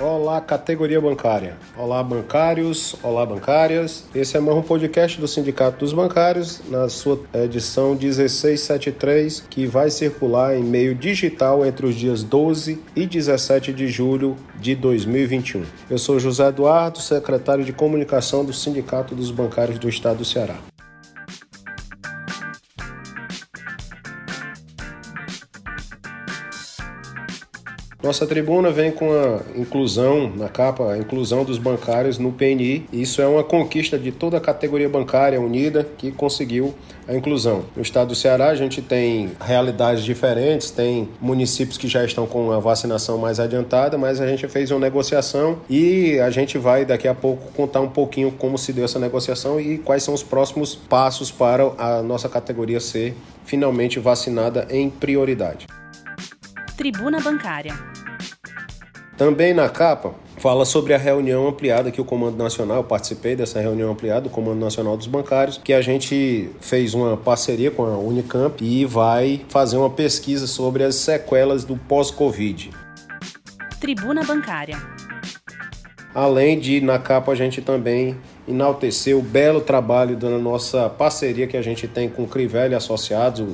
Olá, categoria bancária. Olá, bancários. Olá, bancárias. Esse é mais um podcast do Sindicato dos Bancários, na sua edição 1673, que vai circular em meio digital entre os dias 12 e 17 de julho de 2021. Eu sou José Eduardo, secretário de comunicação do Sindicato dos Bancários do Estado do Ceará. Nossa tribuna vem com a inclusão na capa, a inclusão dos bancários no PNI. Isso é uma conquista de toda a categoria bancária unida que conseguiu a inclusão. No estado do Ceará, a gente tem realidades diferentes, tem municípios que já estão com a vacinação mais adiantada, mas a gente fez uma negociação e a gente vai daqui a pouco contar um pouquinho como se deu essa negociação e quais são os próximos passos para a nossa categoria ser finalmente vacinada em prioridade. Tribuna Bancária. Também na capa fala sobre a reunião ampliada que o Comando Nacional, eu participei dessa reunião ampliada do Comando Nacional dos Bancários, que a gente fez uma parceria com a Unicamp e vai fazer uma pesquisa sobre as sequelas do pós-Covid. Tribuna Bancária. Além de, na capa, a gente também enaltecer o belo trabalho da nossa parceria que a gente tem com o Crivella Associados,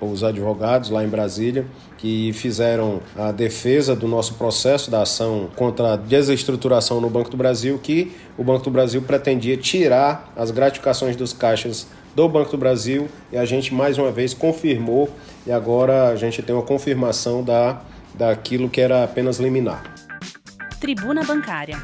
os advogados lá em Brasília, que fizeram a defesa do nosso processo da ação contra a desestruturação no Banco do Brasil, que o Banco do Brasil pretendia tirar as gratificações dos caixas do Banco do Brasil e a gente mais uma vez confirmou e agora a gente tem uma confirmação da, daquilo que era apenas liminar. Tribuna Bancária.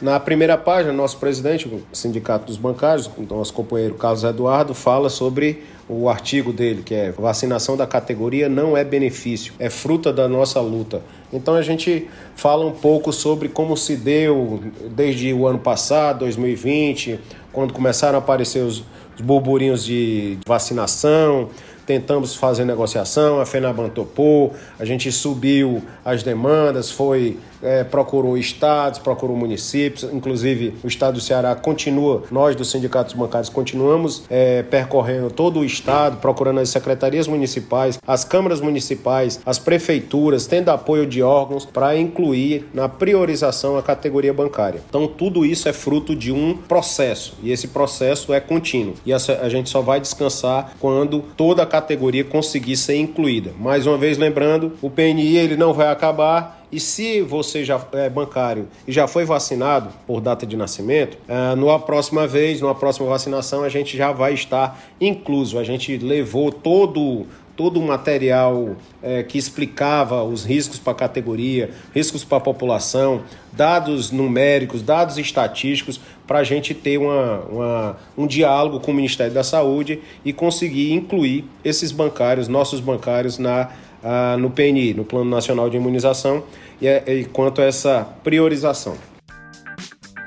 Na primeira página, nosso presidente, o Sindicato dos Bancários, nosso companheiro Carlos Eduardo, fala sobre o artigo dele, que é vacinação da categoria não é benefício, é fruta da nossa luta. Então a gente fala um pouco sobre como se deu desde o ano passado, 2020, quando começaram a aparecer os, os burburinhos de vacinação, tentamos fazer negociação, a FENABAN topou, a gente subiu as demandas, foi é, procurou estados, procurou municípios, inclusive o estado do Ceará continua, nós dos sindicatos bancários continuamos é, percorrendo todo o estado, procurando as secretarias municipais, as câmaras municipais, as prefeituras, tendo apoio de órgãos para incluir na priorização a categoria bancária. Então tudo isso é fruto de um processo e esse processo é contínuo e a gente só vai descansar quando toda a categoria conseguir ser incluída. Mais uma vez lembrando, o PNI ele não vai acabar e se você já é bancário e já foi vacinado por data de nascimento, é, numa próxima vez, numa próxima vacinação, a gente já vai estar incluso. A gente levou todo todo o material é, que explicava os riscos para a categoria, riscos para a população, dados numéricos, dados estatísticos, para a gente ter uma, uma, um diálogo com o Ministério da Saúde e conseguir incluir esses bancários, nossos bancários, na ah, no PNI, no Plano Nacional de Imunização, e, é, e quanto a essa priorização.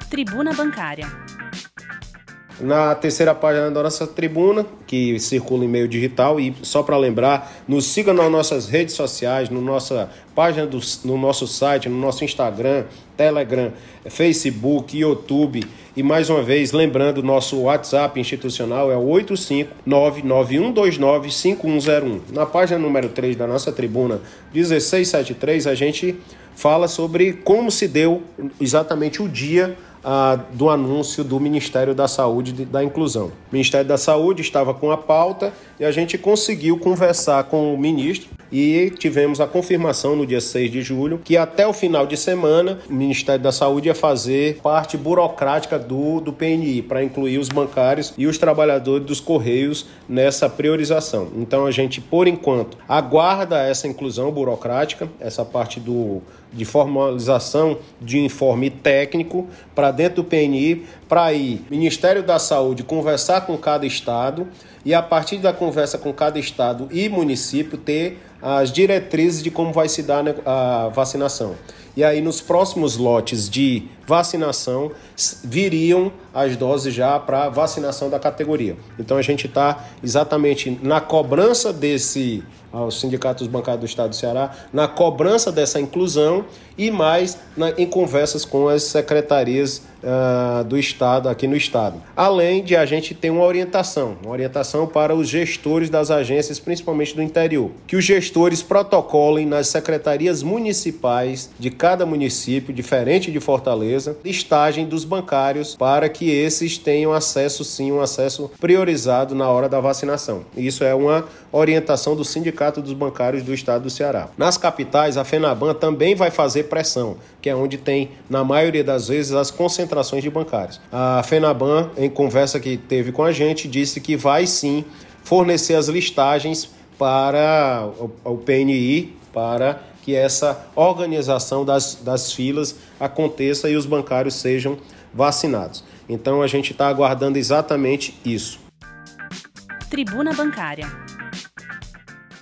Tribuna Bancária. Na terceira página da nossa tribuna, que circula em meio digital, e só para lembrar, nos siga nas nossas redes sociais, no nossa página do, no nosso site, no nosso Instagram, Telegram, Facebook, YouTube e mais uma vez, lembrando, nosso WhatsApp institucional é o 85991295101. Na página número 3 da nossa tribuna 1673, a gente fala sobre como se deu exatamente o dia ah, do anúncio do Ministério da Saúde de, da Inclusão. O Ministério da Saúde estava com a pauta e a gente conseguiu conversar com o ministro e tivemos a confirmação no dia 6 de julho que até o final de semana o Ministério da Saúde ia fazer parte burocrática do, do PNI para incluir os bancários e os trabalhadores dos Correios nessa priorização. Então a gente, por enquanto, aguarda essa inclusão burocrática, essa parte do de formalização de informe técnico para dentro do PNI, para ir Ministério da Saúde conversar com cada estado e a partir da conversa com cada estado e município ter as diretrizes de como vai se dar a vacinação. E aí, nos próximos lotes de vacinação, viriam as doses já para vacinação da categoria. Então, a gente está exatamente na cobrança desse ao Sindicato dos Bancários do Estado do Ceará na cobrança dessa inclusão e mais na, em conversas com as secretarias uh, do Estado, aqui no Estado. Além de a gente ter uma orientação, uma orientação para os gestores das agências, principalmente do interior, que os gestores protocolem nas secretarias municipais de cada município, diferente de Fortaleza, listagem dos bancários para que esses tenham acesso, sim, um acesso priorizado na hora da vacinação. Isso é uma orientação do Sindicato dos Bancários do Estado do Ceará. Nas capitais, a FENABAN também vai fazer pressão, que é onde tem, na maioria das vezes, as concentrações de bancários. A FENABAN, em conversa que teve com a gente, disse que vai sim fornecer as listagens para o PNI, para que essa organização das, das filas aconteça e os bancários sejam vacinados. Então a gente está aguardando exatamente isso. Tribuna Bancária.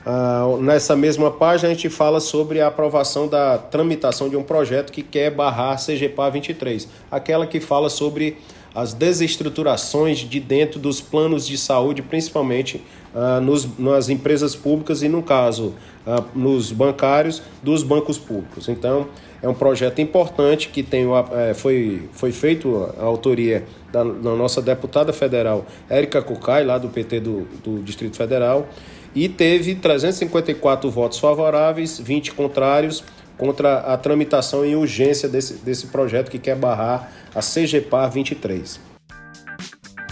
Uh, nessa mesma página, a gente fala sobre a aprovação da tramitação de um projeto que quer barrar a CGPA 23, aquela que fala sobre as desestruturações de dentro dos planos de saúde, principalmente uh, nos, nas empresas públicas e, no caso, uh, nos bancários dos bancos públicos. Então, é um projeto importante que tem, é, foi, foi feito a autoria da, da nossa deputada federal, Érica Cucai, lá do PT do, do Distrito Federal, e teve 354 votos favoráveis, 20 contrários contra a tramitação em urgência desse, desse projeto que quer barrar a CGPAR 23.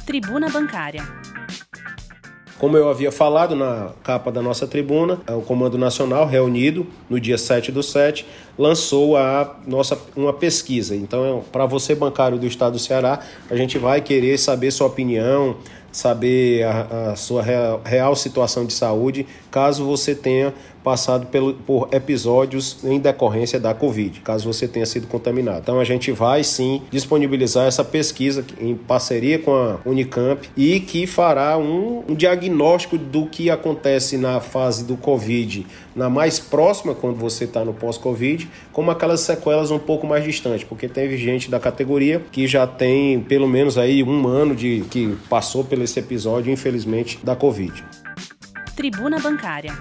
Tribuna Bancária. Como eu havia falado na capa da nossa tribuna, o Comando Nacional, reunido no dia 7 do 7, lançou a nossa, uma pesquisa. Então, para você, bancário do Estado do Ceará, a gente vai querer saber sua opinião, saber a, a sua real, real, situação de saúde, caso você tenha passado pelo, por episódios em decorrência da Covid, caso você tenha sido contaminado. Então a gente vai sim disponibilizar essa pesquisa em parceria com a Unicamp e que fará um, um diagnóstico do que acontece na fase do Covid, na mais próxima quando você está no pós-Covid, como aquelas sequelas um pouco mais distantes, porque teve gente da categoria que já tem pelo menos aí um ano de que passou pelo esse episódio, infelizmente, da Covid. Tribuna Bancária.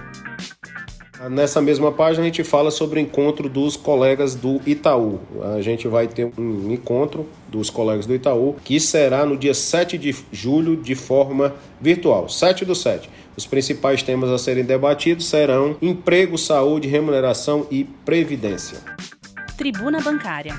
Nessa mesma página a gente fala sobre o encontro dos colegas do Itaú. A gente vai ter um encontro dos colegas do Itaú que será no dia 7 de julho de forma virtual, 7 do 7. Os principais temas a serem debatidos serão emprego, saúde, remuneração e previdência. Tribuna Bancária.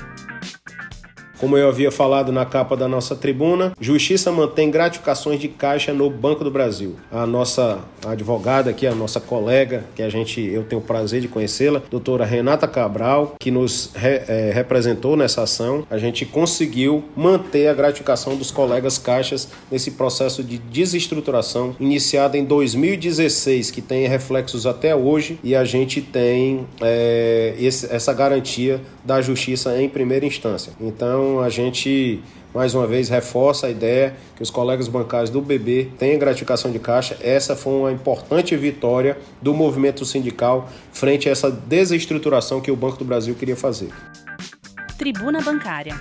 Como eu havia falado na capa da nossa tribuna, Justiça mantém gratificações de caixa no Banco do Brasil. A nossa advogada aqui, a nossa colega, que a gente eu tenho o prazer de conhecê-la, doutora Renata Cabral, que nos re, é, representou nessa ação, a gente conseguiu manter a gratificação dos colegas caixas nesse processo de desestruturação iniciado em 2016, que tem reflexos até hoje, e a gente tem é, esse, essa garantia da justiça em primeira instância. Então, então a gente mais uma vez reforça a ideia que os colegas bancários do BB têm gratificação de caixa. Essa foi uma importante vitória do movimento sindical frente a essa desestruturação que o Banco do Brasil queria fazer. Tribuna Bancária.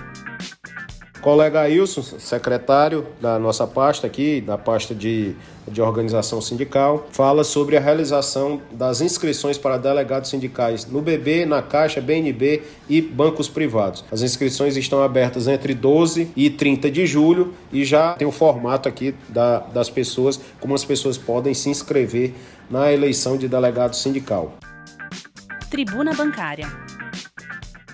Colega Ailson, secretário da nossa pasta aqui, da pasta de, de organização sindical, fala sobre a realização das inscrições para delegados sindicais no BB, na Caixa, BNB e bancos privados. As inscrições estão abertas entre 12 e 30 de julho e já tem o formato aqui da, das pessoas, como as pessoas podem se inscrever na eleição de delegado sindical. Tribuna Bancária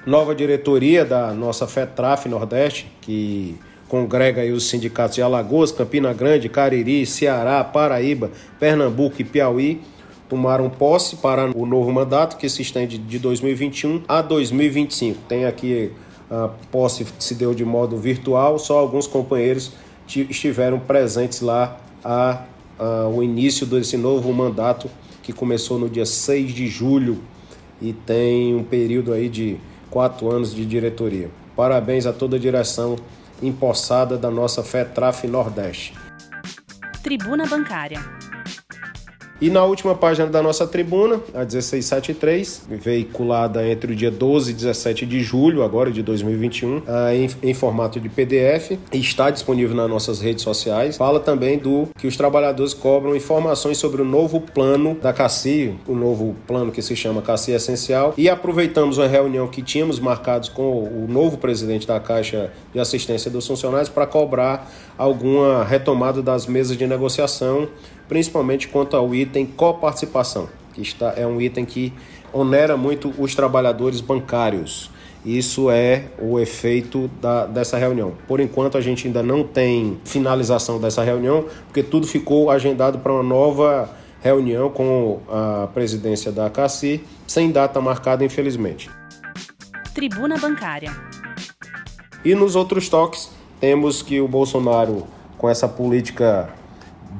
nova diretoria da nossa FETRAF Nordeste, que congrega os sindicatos de Alagoas, Campina Grande, Cariri, Ceará, Paraíba, Pernambuco e Piauí, tomaram posse para o novo mandato que se estende de 2021 a 2025. Tem aqui a posse se deu de modo virtual, só alguns companheiros estiveram presentes lá a, a, o início desse novo mandato que começou no dia 6 de julho e tem um período aí de quatro anos de diretoria. Parabéns a toda a direção empossada da nossa FETRAF Nordeste. Tribuna Bancária. E na última página da nossa tribuna, a 1673, veiculada entre o dia 12 e 17 de julho, agora de 2021, em, em formato de PDF, está disponível nas nossas redes sociais. Fala também do que os trabalhadores cobram informações sobre o novo plano da CACI, o novo plano que se chama CACI Essencial. E aproveitamos uma reunião que tínhamos marcados com o novo presidente da Caixa de Assistência dos Funcionários para cobrar alguma retomada das mesas de negociação principalmente quanto ao item coparticipação, que está, é um item que onera muito os trabalhadores bancários. Isso é o efeito da, dessa reunião. Por enquanto, a gente ainda não tem finalização dessa reunião, porque tudo ficou agendado para uma nova reunião com a presidência da CACI, sem data marcada, infelizmente. Tribuna Bancária. E nos outros toques, temos que o Bolsonaro, com essa política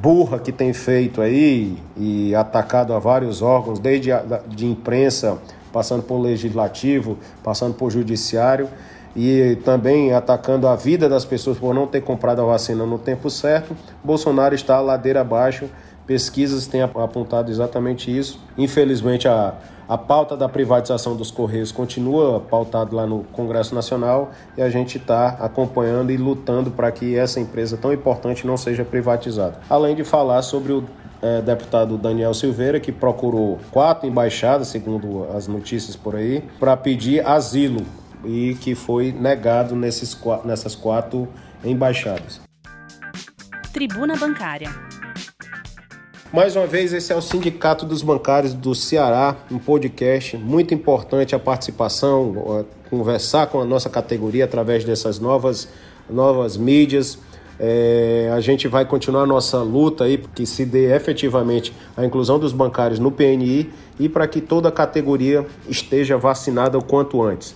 burra que tem feito aí e atacado a vários órgãos, desde a, de imprensa, passando por legislativo, passando por judiciário e também atacando a vida das pessoas por não ter comprado a vacina no tempo certo, Bolsonaro está ladeira abaixo. Pesquisas têm apontado exatamente isso. Infelizmente, a, a pauta da privatização dos Correios continua pautada lá no Congresso Nacional e a gente está acompanhando e lutando para que essa empresa tão importante não seja privatizada. Além de falar sobre o é, deputado Daniel Silveira, que procurou quatro embaixadas, segundo as notícias por aí, para pedir asilo e que foi negado nesses, nessas quatro embaixadas. Tribuna Bancária. Mais uma vez, esse é o Sindicato dos Bancários do Ceará, um podcast muito importante a participação, conversar com a nossa categoria através dessas novas, novas mídias. É, a gente vai continuar a nossa luta aí, que se dê efetivamente a inclusão dos bancários no PNI e para que toda a categoria esteja vacinada o quanto antes.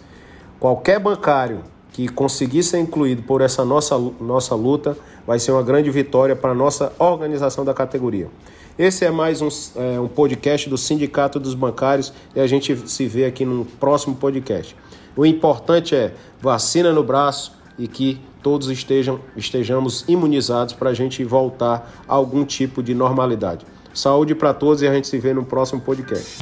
Qualquer bancário que conseguir ser incluído por essa nossa, nossa luta vai ser uma grande vitória para a nossa organização da categoria. Esse é mais um, é, um podcast do Sindicato dos Bancários e a gente se vê aqui no próximo podcast. O importante é vacina no braço e que todos estejam, estejamos imunizados para a gente voltar a algum tipo de normalidade. Saúde para todos e a gente se vê no próximo podcast.